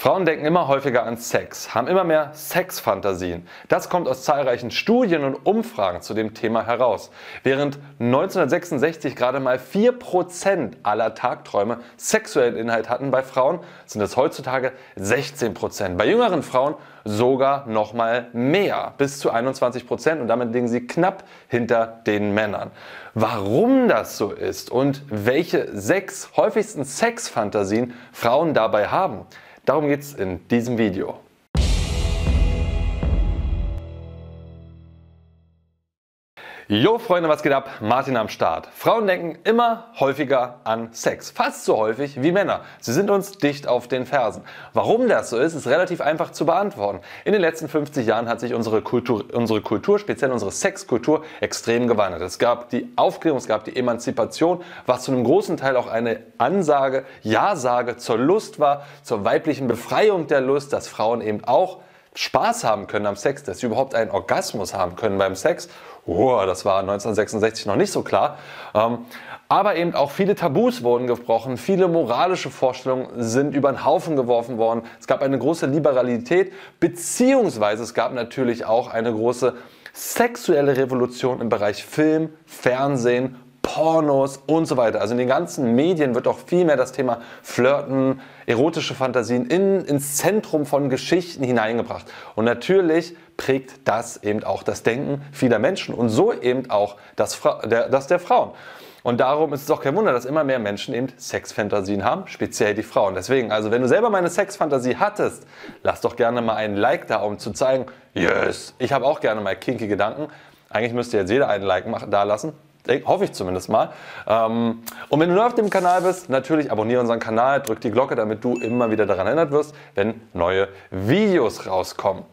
Frauen denken immer häufiger an Sex, haben immer mehr Sexfantasien. Das kommt aus zahlreichen Studien und Umfragen zu dem Thema heraus. Während 1966 gerade mal 4% aller Tagträume sexuellen Inhalt hatten bei Frauen, sind es heutzutage 16%. Bei jüngeren Frauen sogar noch mal mehr, bis zu 21% und damit liegen sie knapp hinter den Männern. Warum das so ist und welche sechs häufigsten Sexfantasien Frauen dabei haben, Darum geht es in diesem Video. Jo Freunde, was geht ab? Martin am Start. Frauen denken immer häufiger an Sex. Fast so häufig wie Männer. Sie sind uns dicht auf den Fersen. Warum das so ist, ist relativ einfach zu beantworten. In den letzten 50 Jahren hat sich unsere Kultur, unsere Kultur speziell unsere Sexkultur, extrem gewandelt. Es gab die Aufklärung, es gab die Emanzipation, was zu einem großen Teil auch eine Ansage, Ja-Sage zur Lust war, zur weiblichen Befreiung der Lust, dass Frauen eben auch Spaß haben können am Sex, dass sie überhaupt einen Orgasmus haben können beim Sex oh, das war 1966 noch nicht so klar. Ähm, aber eben auch viele Tabus wurden gebrochen, viele moralische Vorstellungen sind über den Haufen geworfen worden. Es gab eine große Liberalität, beziehungsweise es gab natürlich auch eine große sexuelle Revolution im Bereich Film, Fernsehen, Pornos und so weiter. Also in den ganzen Medien wird auch viel mehr das Thema Flirten, erotische Fantasien in, ins Zentrum von Geschichten hineingebracht. Und natürlich prägt das eben auch das Denken vieler Menschen und so eben auch das, der, das der Frauen. Und darum ist es auch kein Wunder, dass immer mehr Menschen eben Sexfantasien haben, speziell die Frauen. Deswegen, also wenn du selber meine Sexfantasie hattest, lass doch gerne mal einen Like da, um zu zeigen, yes, ich habe auch gerne mal kinky Gedanken. Eigentlich müsste jetzt jeder einen Like da lassen. Hoffe ich zumindest mal. Ähm, und wenn du neu auf dem Kanal bist, natürlich abonniere unseren Kanal, drück die Glocke, damit du immer wieder daran erinnert wirst, wenn neue Videos rauskommen.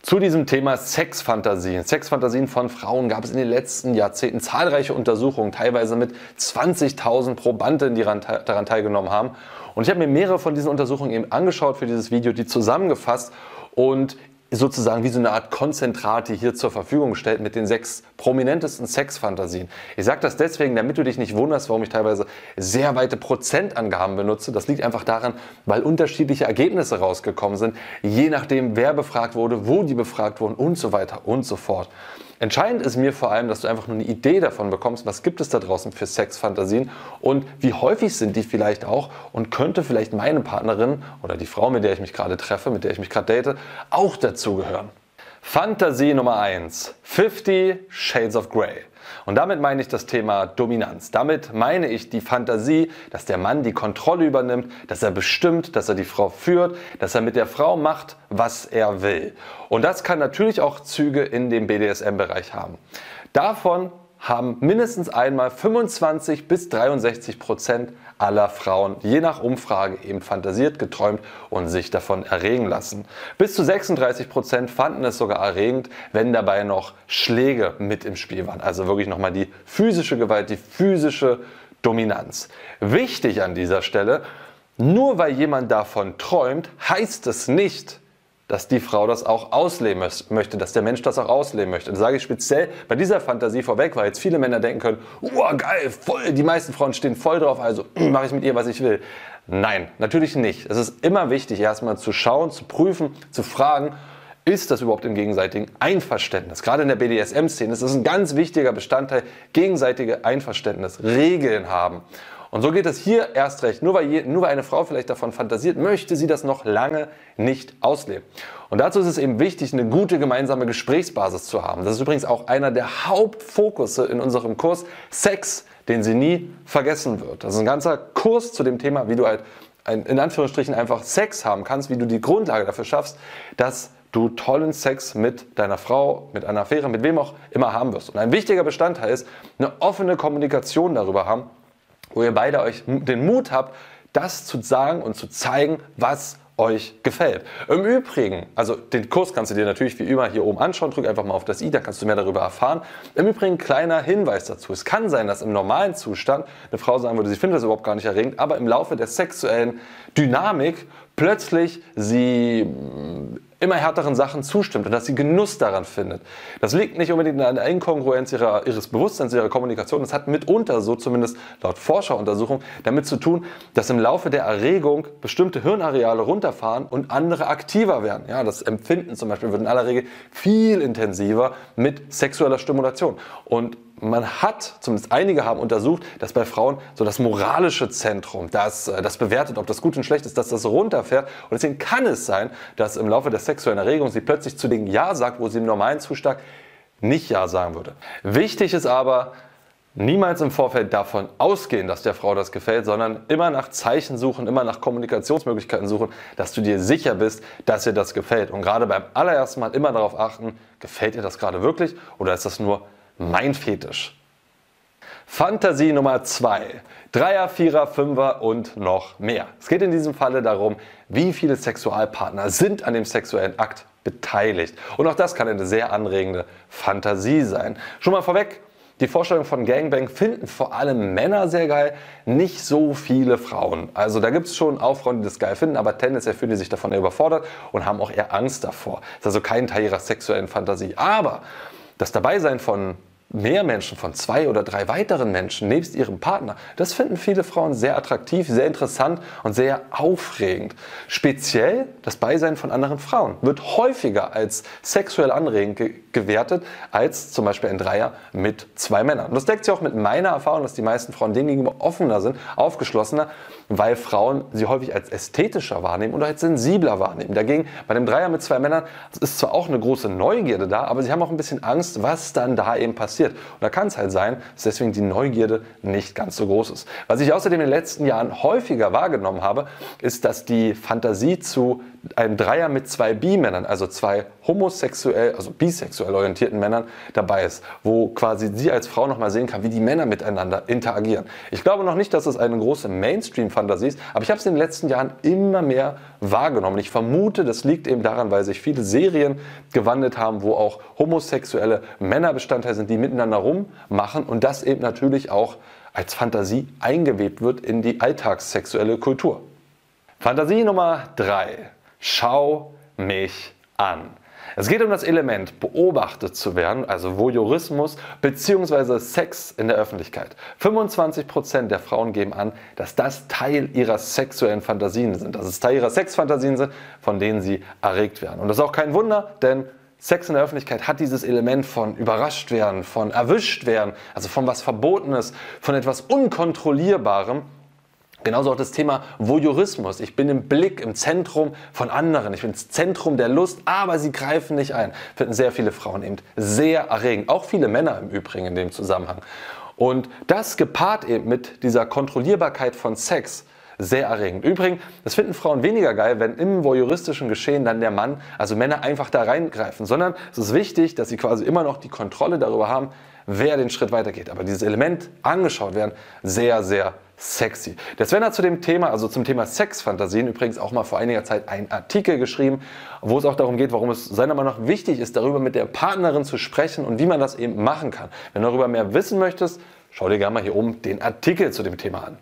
Zu diesem Thema Sexfantasien. Sexfantasien von Frauen gab es in den letzten Jahrzehnten zahlreiche Untersuchungen, teilweise mit 20.000 Probanden, die daran teilgenommen haben. Und ich habe mir mehrere von diesen Untersuchungen eben angeschaut für dieses Video, die zusammengefasst und sozusagen wie so eine Art Konzentrat, die hier zur Verfügung stellt mit den sechs prominentesten Sexfantasien. Ich sage das deswegen, damit du dich nicht wunderst, warum ich teilweise sehr weite Prozentangaben benutze. Das liegt einfach daran, weil unterschiedliche Ergebnisse rausgekommen sind, je nachdem, wer befragt wurde, wo die befragt wurden und so weiter und so fort. Entscheidend ist mir vor allem, dass du einfach nur eine Idee davon bekommst, was gibt es da draußen für Sexfantasien und wie häufig sind die vielleicht auch und könnte vielleicht meine Partnerin oder die Frau, mit der ich mich gerade treffe, mit der ich mich gerade date, auch dazugehören. Fantasie Nummer 1. 50 Shades of Grey. Und damit meine ich das Thema Dominanz. Damit meine ich die Fantasie, dass der Mann die Kontrolle übernimmt, dass er bestimmt, dass er die Frau führt, dass er mit der Frau macht, was er will. Und das kann natürlich auch Züge in dem BDSM-Bereich haben. Davon haben mindestens einmal 25 bis 63 Prozent aller Frauen je nach Umfrage eben fantasiert, geträumt und sich davon erregen lassen. Bis zu 36 Prozent fanden es sogar erregend, wenn dabei noch Schläge mit im Spiel waren. Also wirklich nochmal die physische Gewalt, die physische Dominanz. Wichtig an dieser Stelle, nur weil jemand davon träumt, heißt es nicht, dass die Frau das auch ausleben möchte, dass der Mensch das auch ausleben möchte. Das sage ich speziell bei dieser Fantasie vorweg, weil jetzt viele Männer denken können, oh geil, voll, die meisten Frauen stehen voll drauf, also mache ich mit ihr, was ich will. Nein, natürlich nicht. Es ist immer wichtig, erstmal zu schauen, zu prüfen, zu fragen, ist das überhaupt im gegenseitigen Einverständnis? Gerade in der BDSM-Szene ist das ein ganz wichtiger Bestandteil, gegenseitige Einverständnis, Regeln haben. Und so geht es hier erst recht. Nur weil, je, nur weil eine Frau vielleicht davon fantasiert, möchte sie das noch lange nicht ausleben. Und dazu ist es eben wichtig, eine gute gemeinsame Gesprächsbasis zu haben. Das ist übrigens auch einer der Hauptfokusse in unserem Kurs Sex, den sie nie vergessen wird. Das ist ein ganzer Kurs zu dem Thema, wie du halt in Anführungsstrichen einfach Sex haben kannst, wie du die Grundlage dafür schaffst, dass du tollen Sex mit deiner Frau, mit einer Affäre, mit wem auch immer haben wirst. Und ein wichtiger Bestandteil ist, eine offene Kommunikation darüber haben, wo ihr beide euch den Mut habt, das zu sagen und zu zeigen, was euch gefällt. Im Übrigen, also den Kurs kannst du dir natürlich wie immer hier oben anschauen, drück einfach mal auf das i, dann kannst du mehr darüber erfahren. Im Übrigen kleiner Hinweis dazu. Es kann sein, dass im normalen Zustand eine Frau sagen würde, sie findet das überhaupt gar nicht erregend, aber im Laufe der sexuellen Dynamik plötzlich sie immer härteren Sachen zustimmt und dass sie Genuss daran findet. Das liegt nicht unbedingt an der Inkongruenz ihrer, ihres Bewusstseins, ihrer Kommunikation. Das hat mitunter, so zumindest laut Forscheruntersuchungen, damit zu tun, dass im Laufe der Erregung bestimmte Hirnareale runterfahren und andere aktiver werden. Ja, das Empfinden zum Beispiel wird in aller Regel viel intensiver mit sexueller Stimulation. Und man hat, zumindest einige haben untersucht, dass bei Frauen so das moralische Zentrum, das, äh, das bewertet, ob das gut und schlecht ist, dass das runterfährt. Und deswegen kann es sein, dass im Laufe der sexuellen Erregung sie plötzlich zu Dingen Ja sagt, wo sie im normalen Zustand nicht Ja sagen würde. Wichtig ist aber, niemals im Vorfeld davon ausgehen, dass der Frau das gefällt, sondern immer nach Zeichen suchen, immer nach Kommunikationsmöglichkeiten suchen, dass du dir sicher bist, dass ihr das gefällt. Und gerade beim allerersten Mal immer darauf achten, gefällt ihr das gerade wirklich oder ist das nur mein Fetisch. Fantasie Nummer 2. Dreier, Vierer, Fünfer und noch mehr. Es geht in diesem Falle darum, wie viele Sexualpartner sind an dem sexuellen Akt beteiligt. Und auch das kann eine sehr anregende Fantasie sein. Schon mal vorweg, die Vorstellung von Gangbang finden vor allem Männer sehr geil, nicht so viele Frauen. Also da gibt es schon auch Frauen, die das geil finden, aber tendenziell fühlen die sich davon eher überfordert und haben auch eher Angst davor. Das ist also kein Teil ihrer sexuellen Fantasie. Aber das Dabeisein von mehr Menschen, von zwei oder drei weiteren Menschen nebst ihrem Partner, das finden viele Frauen sehr attraktiv, sehr interessant und sehr aufregend. Speziell das Beisein von anderen Frauen wird häufiger als sexuell anregend ge gewertet als zum Beispiel ein Dreier mit zwei Männern. Und das deckt sich auch mit meiner Erfahrung, dass die meisten Frauen dem offener sind, aufgeschlossener, weil Frauen sie häufig als ästhetischer wahrnehmen oder als sensibler wahrnehmen. Dagegen bei dem Dreier mit zwei Männern ist zwar auch eine große Neugierde da, aber sie haben auch ein bisschen Angst, was dann da eben passiert. Und da kann es halt sein, dass deswegen die Neugierde nicht ganz so groß ist. Was ich außerdem in den letzten Jahren häufiger wahrgenommen habe, ist, dass die Fantasie zu einem Dreier mit zwei Bi-Männern, also zwei homosexuell, also bisexuell orientierten Männern dabei ist, wo quasi sie als Frau nochmal sehen kann, wie die Männer miteinander interagieren. Ich glaube noch nicht, dass es eine große Mainstream-Fantasie ist, aber ich habe es in den letzten Jahren immer mehr wahrgenommen. Ich vermute, das liegt eben daran, weil sich viele Serien gewandelt haben, wo auch homosexuelle Männer Bestandteil sind, die miteinander rummachen und das eben natürlich auch als Fantasie eingewebt wird in die alltagssexuelle Kultur. Fantasie Nummer 3. Schau mich an. Es geht um das Element, beobachtet zu werden, also Voyeurismus bzw. Sex in der Öffentlichkeit. 25% der Frauen geben an, dass das Teil ihrer sexuellen Fantasien sind, dass es Teil ihrer Sexfantasien sind, von denen sie erregt werden. Und das ist auch kein Wunder, denn Sex in der Öffentlichkeit hat dieses Element von überrascht werden, von erwischt werden, also von was Verbotenes, von etwas Unkontrollierbarem Genauso auch das Thema Voyeurismus. Ich bin im Blick, im Zentrum von anderen. Ich bin das Zentrum der Lust, aber sie greifen nicht ein. Finden sehr viele Frauen eben sehr erregend. Auch viele Männer im Übrigen in dem Zusammenhang. Und das gepaart eben mit dieser Kontrollierbarkeit von Sex, sehr erregend. Übrigens, das finden Frauen weniger geil, wenn im voyeuristischen Geschehen dann der Mann, also Männer einfach da reingreifen, sondern es ist wichtig, dass sie quasi immer noch die Kontrolle darüber haben, wer den Schritt weitergeht. Aber dieses Element angeschaut werden, sehr, sehr sexy. Der Sven hat zu dem Thema, also zum Thema Sexfantasien, übrigens auch mal vor einiger Zeit einen Artikel geschrieben, wo es auch darum geht, warum es seiner Meinung nach wichtig ist, darüber mit der Partnerin zu sprechen und wie man das eben machen kann. Wenn du darüber mehr wissen möchtest, schau dir gerne mal hier oben den Artikel zu dem Thema an.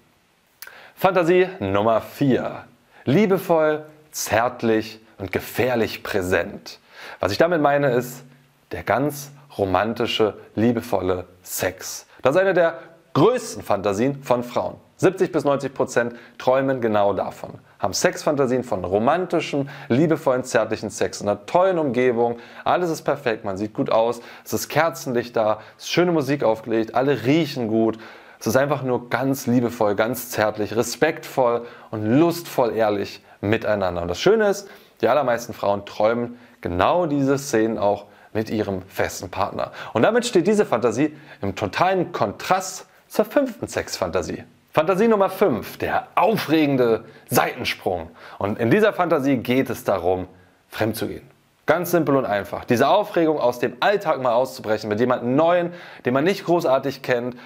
Fantasie Nummer 4. Liebevoll, zärtlich und gefährlich präsent. Was ich damit meine ist der ganz romantische, liebevolle Sex. Das ist eine der größten Fantasien von Frauen. 70 bis 90 Prozent träumen genau davon. Haben Sexfantasien von romantischem, liebevollen, zärtlichen Sex in einer tollen Umgebung. Alles ist perfekt, man sieht gut aus, es ist Kerzenlicht da, es ist schöne Musik aufgelegt, alle riechen gut. Es ist einfach nur ganz liebevoll, ganz zärtlich, respektvoll und lustvoll ehrlich miteinander. Und das Schöne ist, die allermeisten Frauen träumen genau diese Szenen auch mit ihrem festen Partner. Und damit steht diese Fantasie im totalen Kontrast zur fünften Sexfantasie. Fantasie Nummer 5, der aufregende Seitensprung. Und in dieser Fantasie geht es darum, fremd zu gehen. Ganz simpel und einfach. Diese Aufregung aus dem Alltag mal auszubrechen, mit jemandem Neuen, den man nicht großartig kennt,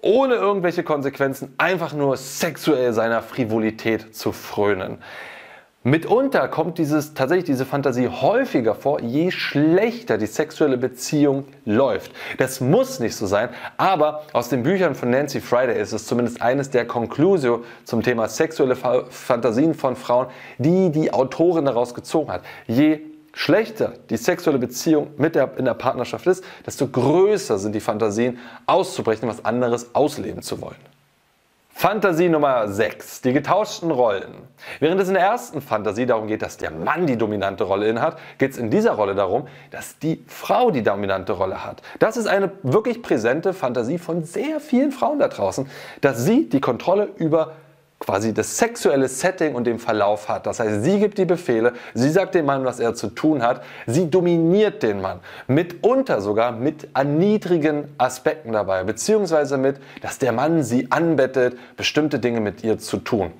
ohne irgendwelche Konsequenzen, einfach nur sexuell seiner Frivolität zu frönen. Mitunter kommt dieses, tatsächlich diese Fantasie häufiger vor, je schlechter die sexuelle Beziehung läuft. Das muss nicht so sein, aber aus den Büchern von Nancy Friday ist es zumindest eines der Conclusio zum Thema sexuelle Fantasien von Frauen, die die Autorin daraus gezogen hat. Je schlechter die sexuelle Beziehung mit der, in der Partnerschaft ist, desto größer sind die Fantasien auszubrechen, was anderes ausleben zu wollen. Fantasie Nummer 6, die getauschten Rollen. Während es in der ersten Fantasie darum geht, dass der Mann die dominante Rolle innehat, geht es in dieser Rolle darum, dass die Frau die dominante Rolle hat. Das ist eine wirklich präsente Fantasie von sehr vielen Frauen da draußen, dass sie die Kontrolle über quasi das sexuelle Setting und den Verlauf hat. Das heißt, sie gibt die Befehle, sie sagt dem Mann, was er zu tun hat, sie dominiert den Mann, mitunter sogar mit erniedrigen Aspekten dabei, beziehungsweise mit, dass der Mann sie anbettet, bestimmte Dinge mit ihr zu tun.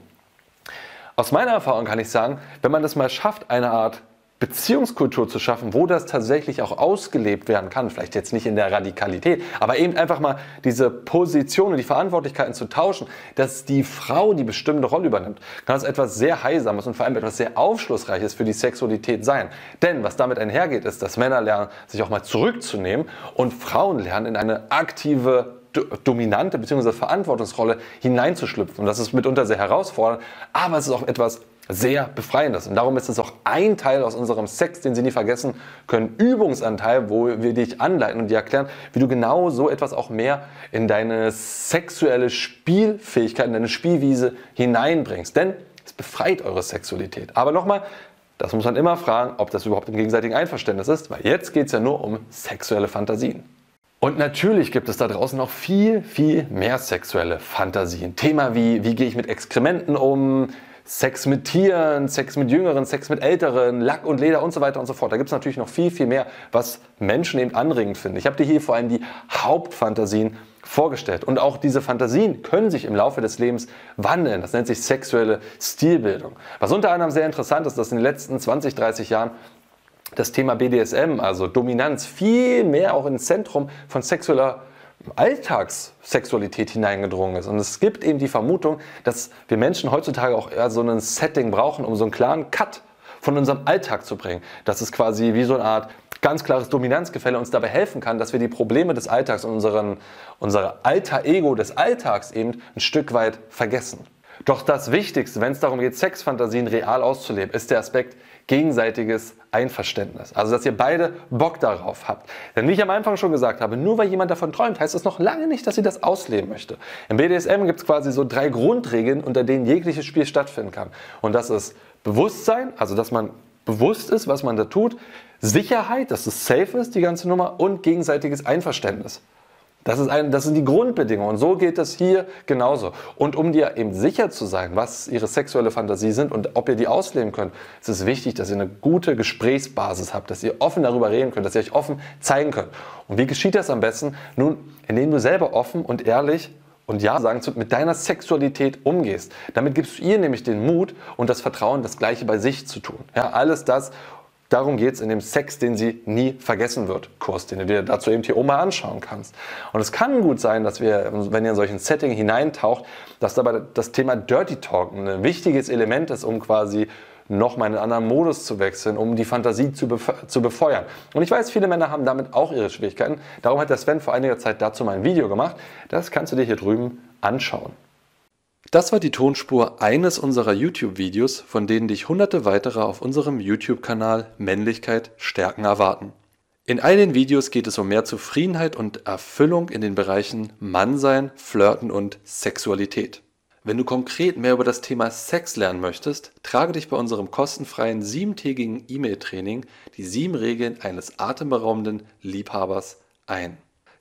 Aus meiner Erfahrung kann ich sagen, wenn man das mal schafft, eine Art Beziehungskultur zu schaffen, wo das tatsächlich auch ausgelebt werden kann. Vielleicht jetzt nicht in der Radikalität, aber eben einfach mal diese Position und die Verantwortlichkeiten zu tauschen, dass die Frau die bestimmte Rolle übernimmt, kann das etwas sehr Heilsames und vor allem etwas sehr Aufschlussreiches für die Sexualität sein. Denn was damit einhergeht, ist, dass Männer lernen, sich auch mal zurückzunehmen und Frauen lernen, in eine aktive dominante bzw. Verantwortungsrolle hineinzuschlüpfen. Und das ist mitunter sehr herausfordernd, aber es ist auch etwas sehr befreiendes. Und darum ist es auch ein Teil aus unserem Sex, den Sie nie vergessen können, Übungsanteil, wo wir dich anleiten und dir erklären, wie du genau so etwas auch mehr in deine sexuelle Spielfähigkeit, in deine Spielwiese hineinbringst. Denn es befreit eure Sexualität. Aber nochmal, das muss man immer fragen, ob das überhaupt im gegenseitigen Einverständnis ist, weil jetzt geht es ja nur um sexuelle Fantasien. Und natürlich gibt es da draußen noch viel, viel mehr sexuelle Fantasien. Thema wie, wie gehe ich mit Exkrementen um, Sex mit Tieren, Sex mit Jüngeren, Sex mit Älteren, Lack und Leder und so weiter und so fort. Da gibt es natürlich noch viel, viel mehr, was Menschen eben anregend finden. Ich habe dir hier vor allem die Hauptfantasien vorgestellt. Und auch diese Fantasien können sich im Laufe des Lebens wandeln. Das nennt sich sexuelle Stilbildung. Was unter anderem sehr interessant ist, dass in den letzten 20, 30 Jahren das Thema BDSM, also Dominanz, viel mehr auch ins Zentrum von sexueller Alltagssexualität hineingedrungen ist. Und es gibt eben die Vermutung, dass wir Menschen heutzutage auch eher so ein Setting brauchen, um so einen klaren Cut von unserem Alltag zu bringen. Das ist quasi wie so eine Art ganz klares Dominanzgefälle uns dabei helfen kann, dass wir die Probleme des Alltags und unseren, unser alter Ego des Alltags eben ein Stück weit vergessen. Doch das Wichtigste, wenn es darum geht, Sexfantasien real auszuleben, ist der Aspekt, gegenseitiges Einverständnis. Also, dass ihr beide Bock darauf habt. Denn wie ich am Anfang schon gesagt habe, nur weil jemand davon träumt, heißt das noch lange nicht, dass sie das ausleben möchte. Im BDSM gibt es quasi so drei Grundregeln, unter denen jegliches Spiel stattfinden kann. Und das ist Bewusstsein, also dass man bewusst ist, was man da tut, Sicherheit, dass es safe ist, die ganze Nummer, und gegenseitiges Einverständnis. Das, ist ein, das sind die Grundbedingungen. Und so geht es hier genauso. Und um dir eben sicher zu sein, was ihre sexuelle Fantasie sind und ob ihr die ausleben könnt, ist es wichtig, dass ihr eine gute Gesprächsbasis habt, dass ihr offen darüber reden könnt, dass ihr euch offen zeigen könnt. Und wie geschieht das am besten? Nun, indem du selber offen und ehrlich und ja sagen zu, mit deiner Sexualität umgehst. Damit gibst du ihr nämlich den Mut und das Vertrauen, das Gleiche bei sich zu tun. Ja, alles das, Darum geht es in dem Sex, den sie nie vergessen wird, Kurs, den du dir dazu eben hier oben mal anschauen kannst. Und es kann gut sein, dass wir, wenn ihr in solchen Setting hineintaucht, dass dabei das Thema Dirty Talk ein wichtiges Element ist, um quasi nochmal in einen anderen Modus zu wechseln, um die Fantasie zu, zu befeuern. Und ich weiß, viele Männer haben damit auch ihre Schwierigkeiten. Darum hat der Sven vor einiger Zeit dazu mal ein Video gemacht. Das kannst du dir hier drüben anschauen. Das war die Tonspur eines unserer YouTube-Videos, von denen dich hunderte weitere auf unserem YouTube-Kanal Männlichkeit stärken erwarten. In all den Videos geht es um mehr Zufriedenheit und Erfüllung in den Bereichen Mannsein, Flirten und Sexualität. Wenn du konkret mehr über das Thema Sex lernen möchtest, trage dich bei unserem kostenfreien siebentägigen E-Mail-Training die sieben Regeln eines atemberaubenden Liebhabers ein.